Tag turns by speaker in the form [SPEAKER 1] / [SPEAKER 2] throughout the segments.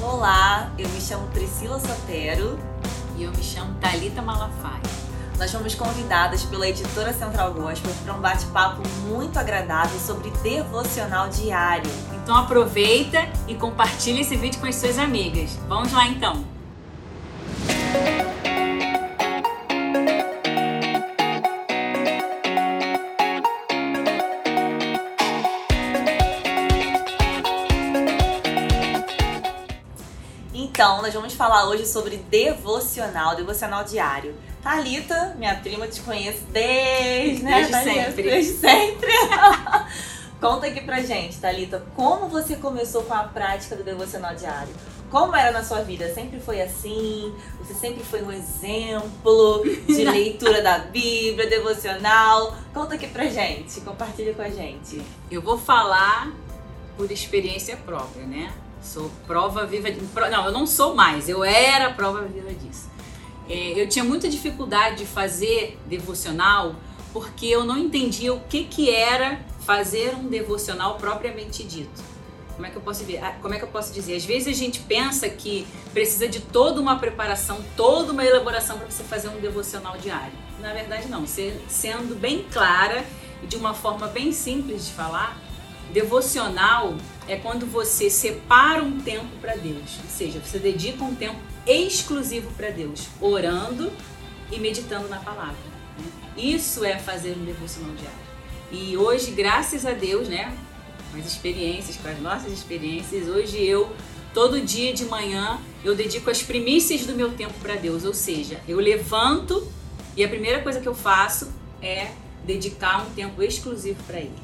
[SPEAKER 1] Olá, eu me chamo Priscila Sotero
[SPEAKER 2] e eu me chamo Talita Malafaia.
[SPEAKER 1] Nós fomos convidadas pela editora Central Gospel para um bate-papo muito agradável sobre devocional diário.
[SPEAKER 2] Então aproveita e compartilha esse vídeo com as suas amigas. Vamos lá então.
[SPEAKER 1] Nós vamos falar hoje sobre devocional, devocional diário. Thalita, minha prima, te conheço desde,
[SPEAKER 2] né? Desde sempre.
[SPEAKER 1] Desde sempre. Conta aqui pra gente, Thalita, como você começou com a prática do devocional diário? Como era na sua vida? Sempre foi assim? Você sempre foi um exemplo de leitura da Bíblia, devocional? Conta aqui pra gente, compartilha com a gente.
[SPEAKER 2] Eu vou falar por experiência própria, né? Sou prova viva de. Não, eu não sou mais, eu era prova viva disso. É, eu tinha muita dificuldade de fazer devocional porque eu não entendia o que, que era fazer um devocional propriamente dito. Como é que eu posso ver? Ah, como é que eu posso dizer? Às vezes a gente pensa que precisa de toda uma preparação, toda uma elaboração para você fazer um devocional diário. Na verdade, não. Sendo bem clara e de uma forma bem simples de falar, Devocional é quando você separa um tempo para Deus, ou seja, você dedica um tempo exclusivo para Deus, orando e meditando na palavra. Né? Isso é fazer um devocional diário. E hoje, graças a Deus, né, com as experiências, com as nossas experiências, hoje eu todo dia de manhã eu dedico as primícias do meu tempo para Deus, ou seja, eu levanto e a primeira coisa que eu faço é dedicar um tempo exclusivo para Ele.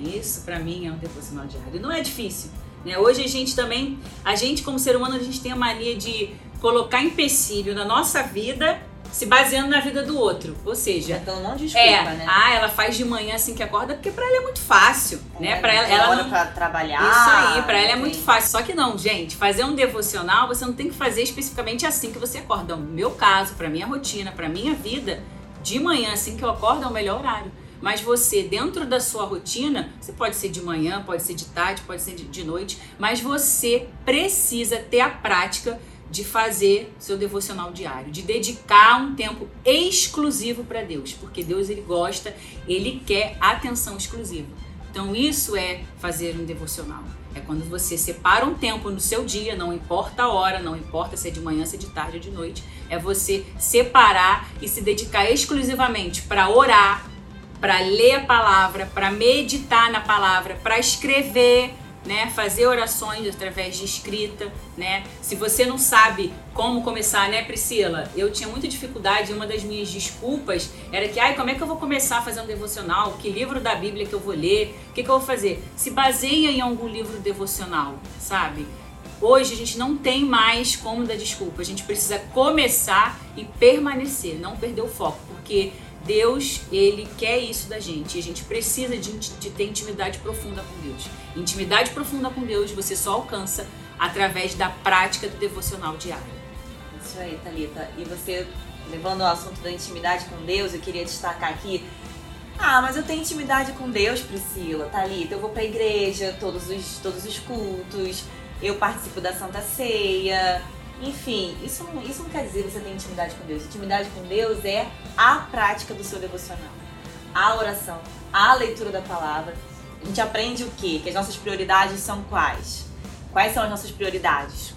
[SPEAKER 2] Né? Isso para mim é um devocional diário. Não é difícil. Né? Hoje a gente também, a gente como ser humano, a gente tem a mania de colocar empecilho na nossa vida se baseando na vida do outro. Ou seja,
[SPEAKER 1] então não desculpa,
[SPEAKER 2] é,
[SPEAKER 1] né?
[SPEAKER 2] Ah, ela faz de manhã assim que acorda, porque para ela é muito fácil, é, né? Para ela, ela
[SPEAKER 1] não... para trabalhar.
[SPEAKER 2] Isso aí, para ela é muito fácil. Só que não, gente, fazer um devocional, você não tem que fazer especificamente assim que você acorda. No meu caso, para minha rotina, para minha vida, de manhã assim que eu acordo é o melhor horário. Mas você, dentro da sua rotina, você pode ser de manhã, pode ser de tarde, pode ser de, noite, mas você precisa ter a prática de fazer seu devocional diário, de dedicar um tempo exclusivo para Deus, porque Deus ele gosta, ele quer atenção exclusiva. Então isso é fazer um devocional. É quando você separa um tempo no seu dia, não importa a hora, não importa se é de manhã, se é de tarde ou de noite, é você separar e se dedicar exclusivamente para orar, para ler a palavra, para meditar na palavra, para escrever, né, fazer orações através de escrita, né? Se você não sabe como começar, né, Priscila? Eu tinha muita dificuldade, uma das minhas desculpas era que, ai, como é que eu vou começar a fazer um devocional? Que livro da Bíblia que eu vou ler? O que, que eu vou fazer? Se baseia em algum livro devocional, sabe? Hoje a gente não tem mais como dar desculpa. A gente precisa começar e permanecer, não perder o foco, porque Deus, ele quer isso da gente. E a gente precisa de, de, ter intimidade profunda com Deus. Intimidade profunda com Deus você só alcança através da prática do devocional diário.
[SPEAKER 1] Isso aí, Thalita. E você, levando o assunto da intimidade com Deus, eu queria destacar aqui. Ah, mas eu tenho intimidade com Deus, Priscila, Thalita. Eu vou pra igreja todos os, todos os cultos, eu participo da Santa Ceia, enfim, isso isso não quer dizer que você tem intimidade com Deus. Intimidade com Deus é a prática do seu devocional, a oração, a leitura da palavra. A gente aprende o quê? Que as nossas prioridades são quais? Quais são as nossas prioridades?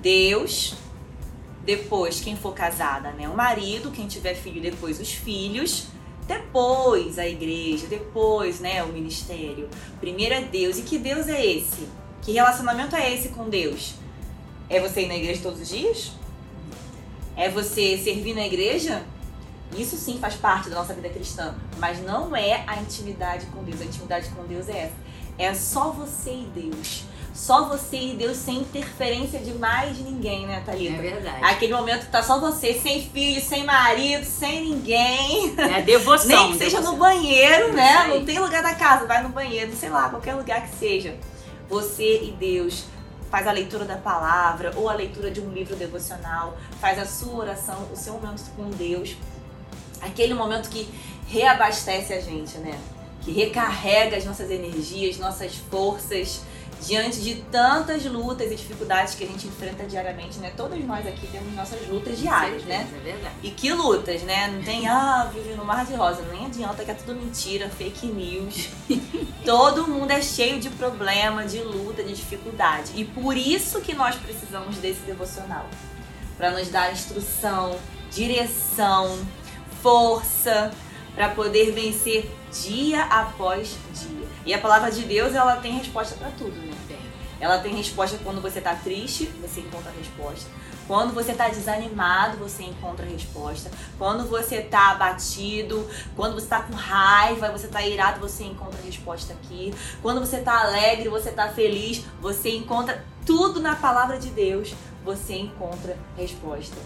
[SPEAKER 1] Deus, depois quem for casada, né? O marido, quem tiver filho, depois os filhos, depois a igreja, depois, né, o ministério. Primeiro é Deus. E que Deus é esse? Que relacionamento é esse com Deus? É você ir na igreja todos os dias? É você servir na igreja? Isso sim faz parte da nossa vida cristã, mas não é a intimidade com Deus. A intimidade com Deus é essa. É só você e Deus. Só você e Deus sem interferência de mais ninguém, né, Thalita?
[SPEAKER 2] É verdade.
[SPEAKER 1] Aquele momento que tá só você, sem filho, sem marido, sem ninguém.
[SPEAKER 2] É devoção.
[SPEAKER 1] Nem que seja devoção. no banheiro, né? Não tem lugar da casa, vai no banheiro, sei lá, qualquer lugar que seja. Você e Deus faz a leitura da palavra ou a leitura de um livro devocional, faz a sua oração, o seu momento com Deus, aquele momento que reabastece a gente, né? Que recarrega as nossas energias, nossas forças. Diante de tantas lutas e dificuldades que a gente enfrenta diariamente, né? Todos nós aqui temos nossas lutas diárias, né?
[SPEAKER 2] É verdade.
[SPEAKER 1] E que lutas, né? Não tem, ah, vive no mar de rosa. Nem adianta que é tudo mentira, fake news. Todo mundo é cheio de problema, de luta, de dificuldade. E por isso que nós precisamos desse devocional. Para nos dar instrução, direção, força, para poder vencer dia após dia. E a palavra de Deus, ela tem resposta para tudo, né? Ela tem resposta quando você tá triste, você encontra a resposta. Quando você tá desanimado, você encontra a resposta. Quando você tá abatido, quando você tá com raiva, você tá irado, você encontra a resposta aqui. Quando você tá alegre, você tá feliz, você encontra tudo na palavra de Deus, você encontra resposta.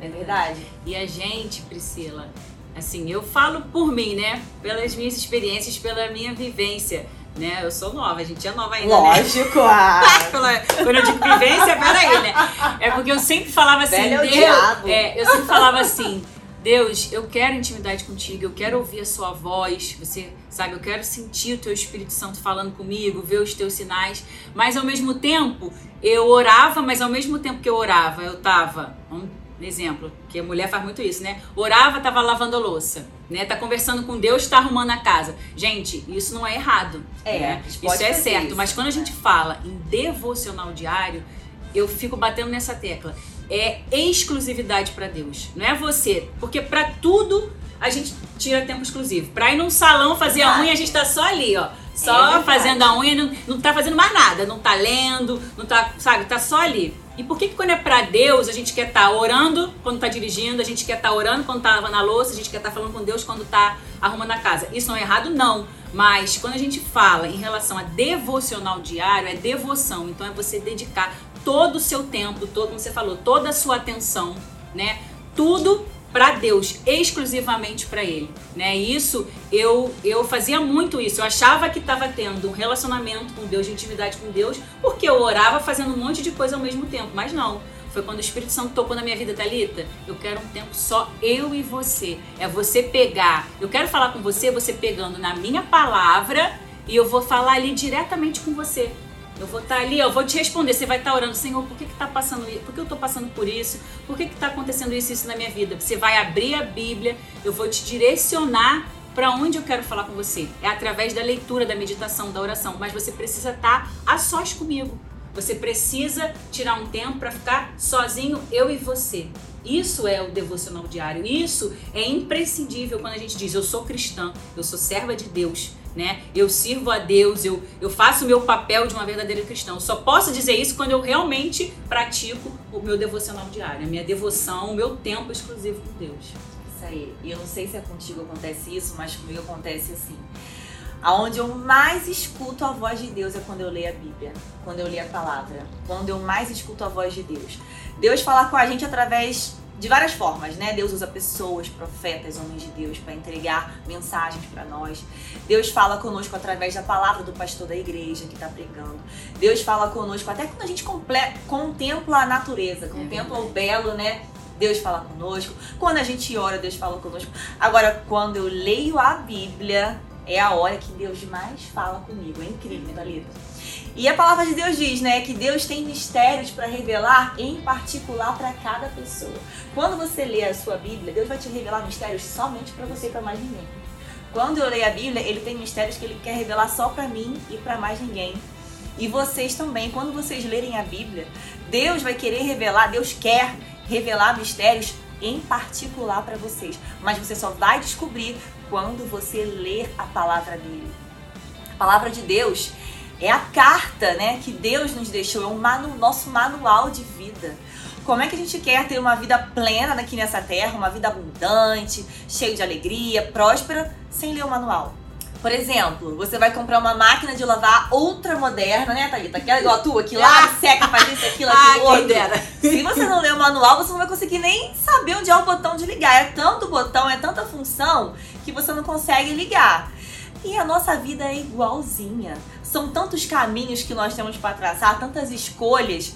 [SPEAKER 1] Não é verdade?
[SPEAKER 2] E a gente, Priscila, assim, eu falo por mim, né? Pelas minhas experiências, pela minha vivência. Né? Eu sou nova, a gente é nova ainda.
[SPEAKER 1] Lógico,
[SPEAKER 2] né?
[SPEAKER 1] ah.
[SPEAKER 2] Quando eu digo vivência, peraí, né? É porque eu sempre falava assim,
[SPEAKER 1] Velho
[SPEAKER 2] Deus. É, eu sempre falava assim, Deus, eu quero intimidade contigo, eu quero ouvir a sua voz, você sabe, eu quero sentir o teu Espírito Santo falando comigo, ver os teus sinais, mas ao mesmo tempo eu orava, mas ao mesmo tempo que eu orava, eu tava, um exemplo, que a mulher faz muito isso, né? Orava, tava lavando a louça, né? Tá conversando com Deus, tá arrumando a casa. Gente, isso não é errado,
[SPEAKER 1] É,
[SPEAKER 2] né? Isso é certo,
[SPEAKER 1] isso.
[SPEAKER 2] mas quando a gente fala em devocional diário, eu fico batendo nessa tecla. É exclusividade pra Deus. Não é você. Porque pra tudo a gente tira tempo exclusivo. Pra ir num salão fazer a unha, a gente tá só ali, ó.
[SPEAKER 1] É
[SPEAKER 2] Só
[SPEAKER 1] verdade.
[SPEAKER 2] fazendo a unha, não, não tá fazendo mais nada. Não tá lendo, não tá, sabe, tá só ali. E por que, que quando é pra Deus, a gente quer estar orando quando tá dirigindo, a gente quer estar orando quando tá lavando a louça, a gente quer estar falando com Deus quando tá arrumando a casa? Isso não é errado, não. Mas quando a gente fala em relação a devocional diário, é devoção. Então é você dedicar todo o seu tempo, todo, como você falou, toda a sua atenção, né? Tudo para Deus, exclusivamente para Ele, né? Isso eu eu fazia muito isso. Eu achava que estava tendo um relacionamento com Deus, de intimidade com Deus, porque eu orava fazendo um monte de coisa ao mesmo tempo. Mas não. Foi quando o Espírito Santo tocou na minha vida, Thalita. Eu quero um tempo só eu e você. É você pegar. Eu quero falar com você, você pegando na minha palavra e eu vou falar ali diretamente com você. Eu vou estar ali, eu vou te responder. Você vai estar orando, Senhor, por que que tá passando isso? Por que eu tô passando por isso? Por que que tá acontecendo isso isso na minha vida? Você vai abrir a Bíblia, eu vou te direcionar para onde eu quero falar com você. É através da leitura, da meditação, da oração, mas você precisa estar a sós comigo. Você precisa tirar um tempo para ficar sozinho, eu e você. Isso é o devocional diário. Isso é imprescindível quando a gente diz eu sou cristã, eu sou serva de Deus, né? Eu sirvo a Deus, eu, eu faço o meu papel de uma verdadeira cristã. Eu só posso dizer isso quando eu realmente pratico o meu devocional diário, a minha devoção, o meu tempo exclusivo com Deus.
[SPEAKER 1] Isso aí. E eu não sei se é contigo acontece isso, mas comigo acontece assim. Aonde eu mais escuto a voz de Deus é quando eu leio a Bíblia, quando eu leio a palavra, quando eu mais escuto a voz de Deus. Deus fala com a gente através de várias formas, né? Deus usa pessoas, profetas, homens de Deus para entregar mensagens para nós. Deus fala conosco através da palavra do pastor da igreja que está pregando. Deus fala conosco até quando a gente contempla a natureza, contempla o belo, né? Deus fala conosco. Quando a gente ora, Deus fala conosco. Agora, quando eu leio a Bíblia, é a hora que Deus mais fala comigo. É incrível, Thalita. E a palavra de Deus diz, né, que Deus tem mistérios para revelar em particular para cada pessoa. Quando você lê a sua Bíblia, Deus vai te revelar mistérios somente para você e para mais ninguém. Quando eu leio a Bíblia, ele tem mistérios que ele quer revelar só para mim e para mais ninguém. E vocês também, quando vocês lerem a Bíblia, Deus vai querer revelar, Deus quer revelar mistérios em particular para vocês. Mas você só vai descobrir quando você ler a palavra dele. A palavra de Deus é a carta, né, que Deus nos deixou, é o manu, nosso manual de vida. Como é que a gente quer ter uma vida plena aqui nessa terra, uma vida abundante, cheia de alegria, próspera, sem ler o manual? Por exemplo, você vai comprar uma máquina de lavar ultra moderna, né, Thalita? Aquela igual a tua, que lava, seca, faz isso, aquilo,
[SPEAKER 2] Ah,
[SPEAKER 1] aquilo,
[SPEAKER 2] quem
[SPEAKER 1] outro. Se você não ler o manual, você não vai conseguir nem saber onde é o botão de ligar. É tanto botão, é tanta função que você não consegue ligar. E a nossa vida é igualzinha. São tantos caminhos que nós temos para traçar, tantas escolhas.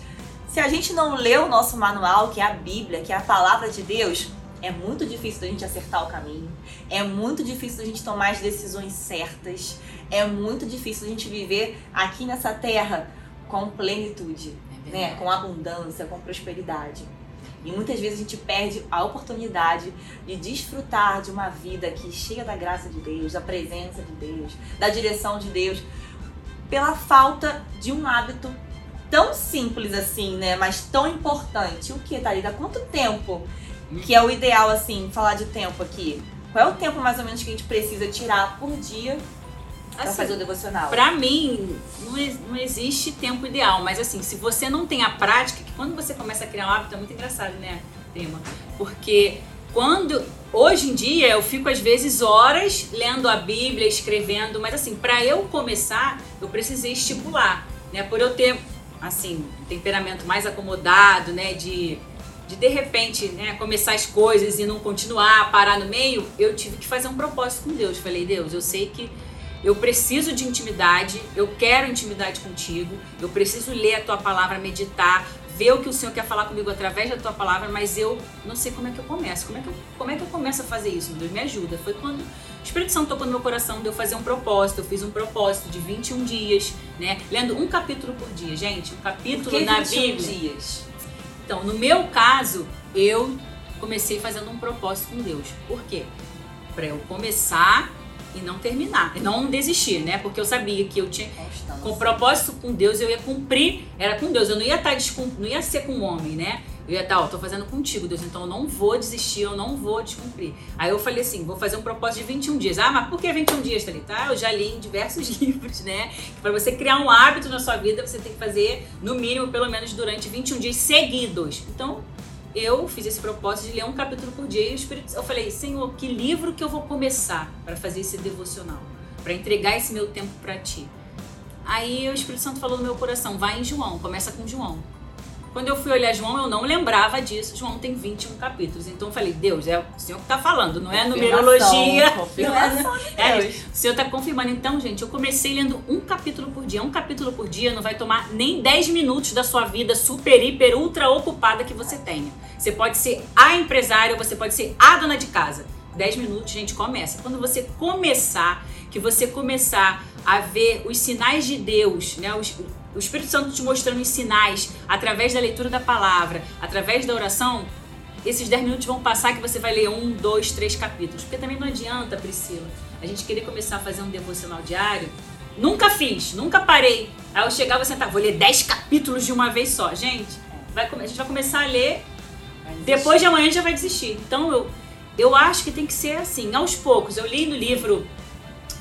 [SPEAKER 1] Se a gente não lê o nosso manual, que é a Bíblia, que é a palavra de Deus, é muito difícil da gente acertar o caminho. É muito difícil da gente tomar as decisões certas. É muito difícil da gente viver aqui nessa terra com plenitude, é né? com abundância, com prosperidade. E muitas vezes a gente perde a oportunidade de desfrutar de uma vida que cheia da graça de Deus, da presença de Deus, da direção de Deus, pela falta de um hábito tão simples assim, né? Mas tão importante. O que, Thalita? Quanto tempo que é o ideal, assim, falar de tempo aqui? Qual é o tempo mais ou menos que a gente precisa tirar por dia pra
[SPEAKER 2] Assim,
[SPEAKER 1] fazer o devocional?
[SPEAKER 2] Pra mim, não, não existe tempo ideal, mas assim, se você não tem a prática, que quando você começa a criar um hábito, é muito engraçado, né, tema? Porque quando. Hoje em dia, eu fico às vezes horas lendo a Bíblia, escrevendo, mas assim, pra eu começar, eu precisei estipular, né? Por eu ter, assim, um temperamento mais acomodado, né, de. De de repente, né, começar as coisas e não continuar, parar no meio, eu tive que fazer um propósito com Deus. Falei, Deus, eu sei que eu preciso de intimidade, eu quero intimidade contigo, eu preciso ler a tua palavra, meditar, ver o que o Senhor quer falar comigo através da tua palavra, mas eu não sei como é que eu começo. Como é que eu, como é que eu começo a fazer isso? Deus me ajuda. Foi quando o Espírito Santo tocou no meu coração de eu fazer um propósito. Eu fiz um propósito de 21 dias, né? Lendo um capítulo por dia, gente. Um
[SPEAKER 1] Por
[SPEAKER 2] capítulo
[SPEAKER 1] que
[SPEAKER 2] na
[SPEAKER 1] 21
[SPEAKER 2] Bíblia.
[SPEAKER 1] dias?
[SPEAKER 2] Então, no meu caso, eu comecei fazendo um propósito com Deus. Por quê? Para eu começar e não terminar, e não desistir, né? Porque eu sabia que eu tinha
[SPEAKER 1] Constância.
[SPEAKER 2] com propósito com Deus, eu ia cumprir, era com Deus, eu não ia estar descum- não ia ser com o homem, né? Eu ia estar, ó, tô fazendo contigo, Deus, então eu não vou desistir, eu não vou descumprir. Aí eu falei assim, vou fazer um propósito de 21 dias. Ah, mas por que 21 dias, Thalita? Ah, eu já li em diversos livros, né? Que para você criar um hábito na sua vida, você tem que fazer, no mínimo, pelo menos durante 21 dias seguidos. Então, eu fiz esse propósito de ler um capítulo por dia e o Espírito, eu falei, Senhor, que livro que eu vou começar para fazer esse devocional? Para entregar esse meu tempo para ti. Aí o Espírito Santo falou no meu coração, vai em João, começa com João. Quando eu fui olhar João, eu não lembrava disso. João tem 21 capítulos. Então eu falei, Deus, é o Senhor que tá falando, não é numerologia.
[SPEAKER 1] Confirmação de
[SPEAKER 2] É,
[SPEAKER 1] Deus.
[SPEAKER 2] o Senhor tá confirmando. Então, gente, eu comecei lendo um capítulo por dia. Um capítulo por dia não vai tomar nem 10 minutos da sua vida super, hiper, ultra ocupada que você tenha. Você pode ser a empresária, você pode ser a dona de casa. 10 minutos, gente, começa. Quando você começar, que você começar a ver os sinais de Deus, né? Os- o Espírito Santo te mostrando os sinais através da leitura da palavra, através da oração, esses 10 minutos vão passar que você vai ler um, dois, três capítulos. Porque também não adianta, Priscila, a gente querer começar a fazer um devocional diário. Nunca fiz, nunca parei. Aí eu chegava e sentar, vou ler 10 capítulos de uma vez só. Gente, vai, a gente vai começar a ler, depois de amanhã já vai desistir. Então eu, eu acho que tem que ser assim, aos poucos. Eu li no livro,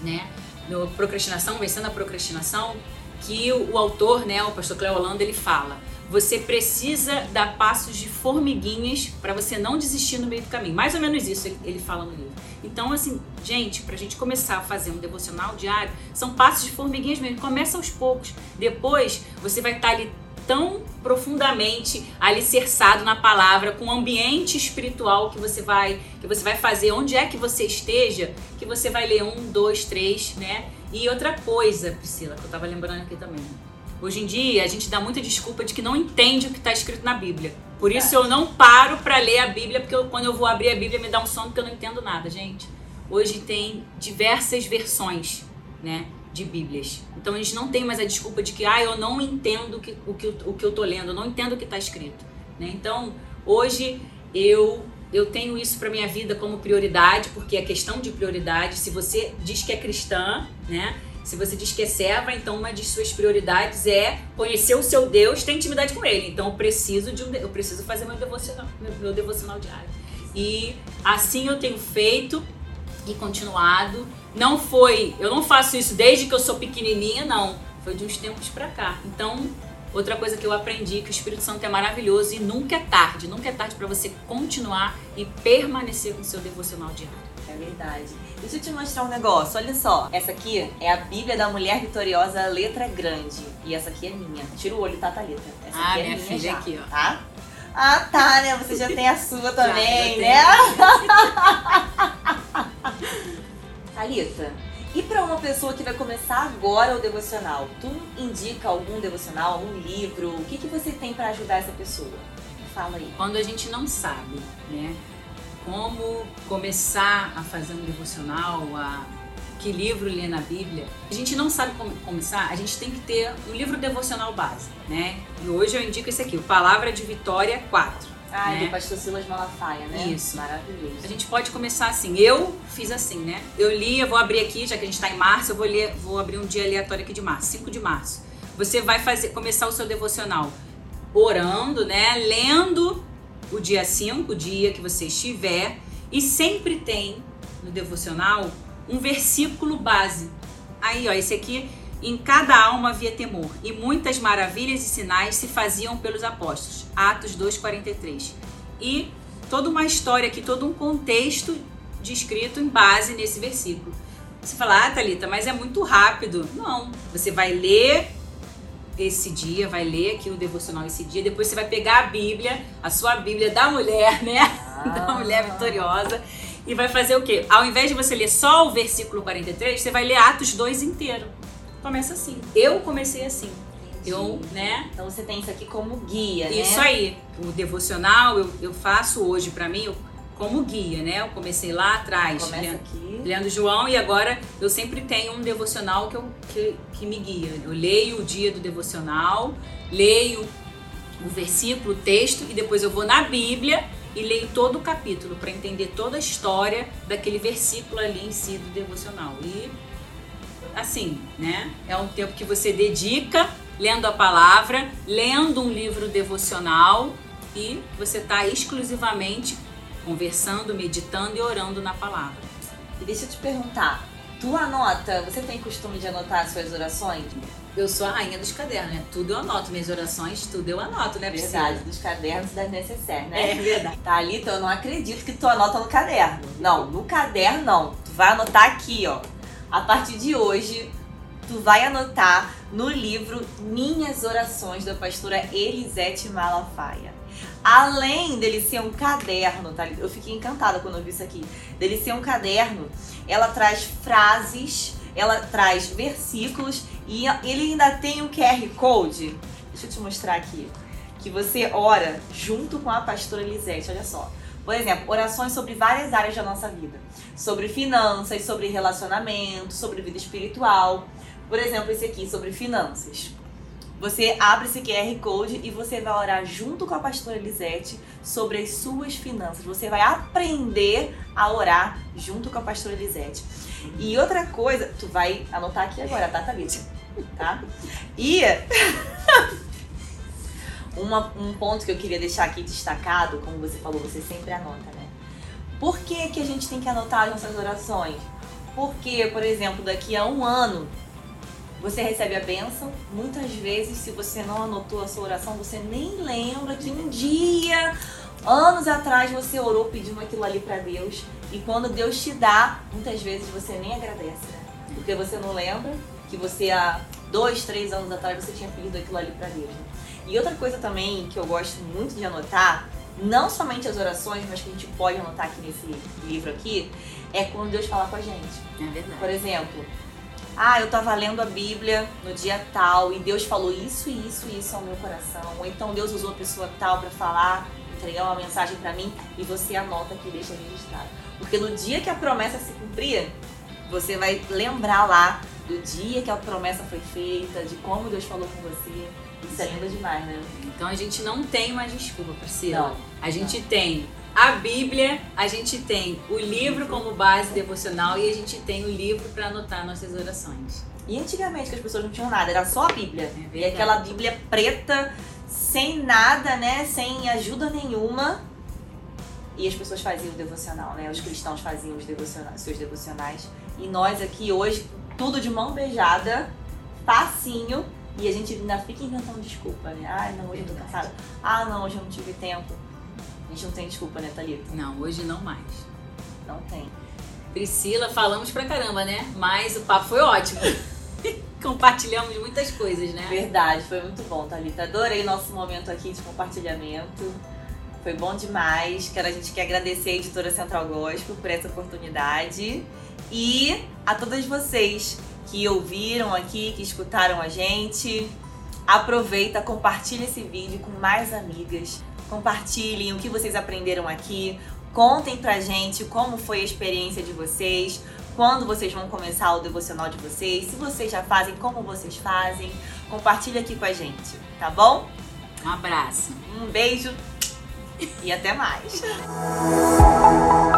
[SPEAKER 2] né, no Procrastinação, Vencendo a Procrastinação, que o, autor, né, o pastor Cleo Holanda, ele fala: você precisa dar passos de formiguinhas para você não desistir no meio do caminho. Mais ou menos isso ele, fala no livro. Então, assim, gente, pra gente começar a fazer um devocional diário, são passos de formiguinhas mesmo. Começa aos poucos. Depois, você vai estar ali tão profundamente alicerçado na palavra, com o ambiente espiritual que você vai que você vai fazer, onde é que você esteja, que você vai ler um, dois, três, né? E outra coisa, Priscila, que eu tava lembrando aqui também. Hoje em dia, a gente dá muita desculpa de que não entende o que está escrito na Bíblia. Por isso eu não paro para ler a Bíblia, porque eu- quando eu vou abrir a Bíblia me dá um sono porque eu não entendo nada, gente. Hoje tem diversas versões, né, de Bíblias. Então a gente não tem mais a desculpa de que, ah, eu não entendo o que, o que, o que eu tô lendo, eu não entendo o que está escrito. Né? Então, hoje eu eu tenho isso para minha vida como prioridade, porque é questão de prioridade. Se você diz que é cristã, né? Se você diz que é serva, então uma de suas prioridades é conhecer o seu Deus, ter intimidade com ele. Então eu preciso de um, eu preciso fazer meu devocional, meu, meu devocional diário. E assim eu tenho feito e continuado. Não foi, eu não faço isso desde que eu sou pequenininha, não. Foi de uns tempos pra cá. Então, outra coisa que eu aprendi que o Espírito Santo é maravilhoso e nunca é tarde, nunca é tarde para você continuar e permanecer com o seu devocional diário.
[SPEAKER 1] É verdade. Deixa eu te mostrar um negócio. Olha só. Essa aqui é a Bíblia da Mulher Vitoriosa, letra grande. E essa aqui é minha. Tira o olho, tá, Thalita? Essa
[SPEAKER 2] Ah,
[SPEAKER 1] aqui é
[SPEAKER 2] minha
[SPEAKER 1] minha
[SPEAKER 2] filha
[SPEAKER 1] já,
[SPEAKER 2] aqui, ó.
[SPEAKER 1] Tá? Ah, tá, né? Você já tem a sua também,
[SPEAKER 2] já
[SPEAKER 1] né? Thalita, e pra uma pessoa que vai começar agora o devocional, tu indica algum devocional, algum livro? O que, que você tem pra ajudar essa pessoa? Fala aí.
[SPEAKER 2] Quando a gente não sabe, né, como começar a fazer um devocional, a que livro ler na Bíblia, a gente não sabe como começar, a gente tem que ter um livro devocional básico, né? E hoje eu indico esse aqui, o Palavra de Vitória 4.
[SPEAKER 1] Ah,
[SPEAKER 2] né?
[SPEAKER 1] do pastor Silas Malafaia, né?
[SPEAKER 2] Isso.
[SPEAKER 1] Maravilhoso.
[SPEAKER 2] A gente pode começar assim. Eu fiz assim, né? Eu li, eu vou abrir aqui, já que a gente tá em março, eu vou ler, vou abrir um dia aleatório aqui de março, 5 de março. Você vai fazer começar o seu devocional orando, né? Lendo o dia 5, o dia que você estiver, e sempre tem no devocional um versículo base. Aí, ó, esse aqui, em cada alma havia temor, e muitas maravilhas e sinais se faziam pelos apóstolos. Atos 2:43. E toda uma história aqui, todo um contexto descrito em base nesse versículo. Você fala, ah, Thalita, mas é muito rápido. Não, você vai ler esse dia, vai ler aqui o devocional esse dia, depois você vai pegar a Bíblia, a sua Bíblia da mulher, né? Da mulher vitoriosa, e vai fazer o quê? Ao invés de você ler só o versículo 43, você vai ler Atos 2 inteiro. Começa assim. Eu comecei assim. Eu, né?
[SPEAKER 1] Então você tem isso aqui como guia, né?
[SPEAKER 2] Isso aí. O devocional eu, eu faço hoje pra mim eu- como guia, né? Eu comecei lá atrás,
[SPEAKER 1] Começa
[SPEAKER 2] lendo,
[SPEAKER 1] aqui.
[SPEAKER 2] lendo João, e agora eu sempre tenho um devocional que, eu, que, que me guia. Eu leio o dia do devocional, leio o versículo, o texto, e depois eu vou na Bíblia e leio todo o capítulo para entender toda a história daquele versículo ali em si do devocional. E assim, né? É um tempo que você dedica lendo a palavra, lendo um livro devocional e você está exclusivamente conversando, meditando e orando na palavra.
[SPEAKER 1] E deixa eu te perguntar, tu anota, você tem costume de anotar as suas orações?
[SPEAKER 2] Eu sou a rainha dos cadernos, né? Tudo eu anoto, minhas orações, tudo eu anoto, né, Priscila?
[SPEAKER 1] Verdade, dos cadernos da necessaire, né?
[SPEAKER 2] É verdade.
[SPEAKER 1] Thalita, eu não acredito que tu anota no caderno. Não, no caderno não. Tu vai anotar aqui, ó. A partir de hoje, tu vai anotar no livro Minhas Orações, da pastora Elisete Malafaia. Além dele ser um caderno, tá? Eu fiquei encantada quando eu vi isso aqui. Dele ser um caderno, ela traz frases, ela traz versículos e ele ainda tem um QR Code. Deixa eu te mostrar aqui. Que você ora junto com a pastora Elisete, olha só. Por exemplo, orações sobre várias áreas da nossa vida. Sobre finanças, sobre relacionamento, sobre vida espiritual. Por exemplo, esse aqui, sobre finanças. Você abre esse QR Code e você vai orar junto com a pastora Elisete sobre as suas finanças. Você vai aprender a orar junto com a pastora Elisete. E outra coisa, tu vai anotar aqui agora, tá, Thalita? Tá? E uma- um ponto que eu queria deixar aqui destacado, como você falou, você sempre anota, né? Por que, que a gente tem que anotar as nossas orações? Porque, por exemplo, daqui a um ano você recebe a bênção. Muitas vezes, se você não anotou a sua oração, você nem lembra que um dia, anos atrás, você orou pedindo aquilo ali pra Deus. E quando Deus te dá, muitas vezes você nem agradece, né? Porque você não lembra que você há dois, três anos atrás você tinha pedido aquilo ali pra Deus. né? E outra coisa também que eu gosto muito de anotar, não somente as orações, mas que a gente pode anotar aqui nesse livro aqui, é quando Deus fala com a gente.
[SPEAKER 2] É verdade.
[SPEAKER 1] Por exemplo, ah, eu tava lendo a Bíblia no dia tal e Deus falou isso, isso, isso ao meu coração. Ou então Deus usou a pessoa tal pra falar, entregar uma mensagem pra mim e você anota aqui e deixa registrado. Porque no dia que a promessa se cumprir, você vai lembrar lá do dia que a promessa foi feita, de como Deus falou com você. Isso é lindo demais, né?
[SPEAKER 2] Então a gente não tem mais desculpa, Priscila.
[SPEAKER 1] Não,
[SPEAKER 2] A gente tem a Bíblia, a gente tem o livro como base devocional e a gente tem o livro para anotar nossas orações.
[SPEAKER 1] E antigamente que as pessoas não tinham nada, era só a Bíblia.
[SPEAKER 2] É
[SPEAKER 1] e aquela Bíblia preta, sem nada, né? Sem ajuda nenhuma. E as pessoas faziam o devocional, né? Os cristãos faziam os devocionais, seus devocionais. E nós aqui hoje, tudo de mão beijada, facinho. E a gente ainda fica inventando desculpa, né? Ai, não, hoje eu tô cansada. Ah, não, hoje eu não tive tempo. A gente não tem desculpa, né, Thalita?
[SPEAKER 2] Não, hoje não mais.
[SPEAKER 1] Não tem.
[SPEAKER 2] Priscila, falamos pra caramba, né? Mas o papo foi ótimo. Compartilhamos muitas coisas, né?
[SPEAKER 1] Verdade, foi muito bom, Thalita. Adorei nosso momento aqui de compartilhamento. Foi bom demais. Quero, a gente quer agradecer a editora Central Gospel por essa oportunidade. E a todas vocês que ouviram aqui, que escutaram a gente. Aproveita, compartilha esse vídeo com mais amigas. Compartilhem o que vocês aprenderam aqui. Contem pra gente como foi a experiência de vocês. quando vocês vão começar o devocional de vocês, se vocês já fazem, como vocês fazem. Compartilha aqui com a gente, tá bom?
[SPEAKER 2] Um abraço.
[SPEAKER 1] Um beijo e até mais.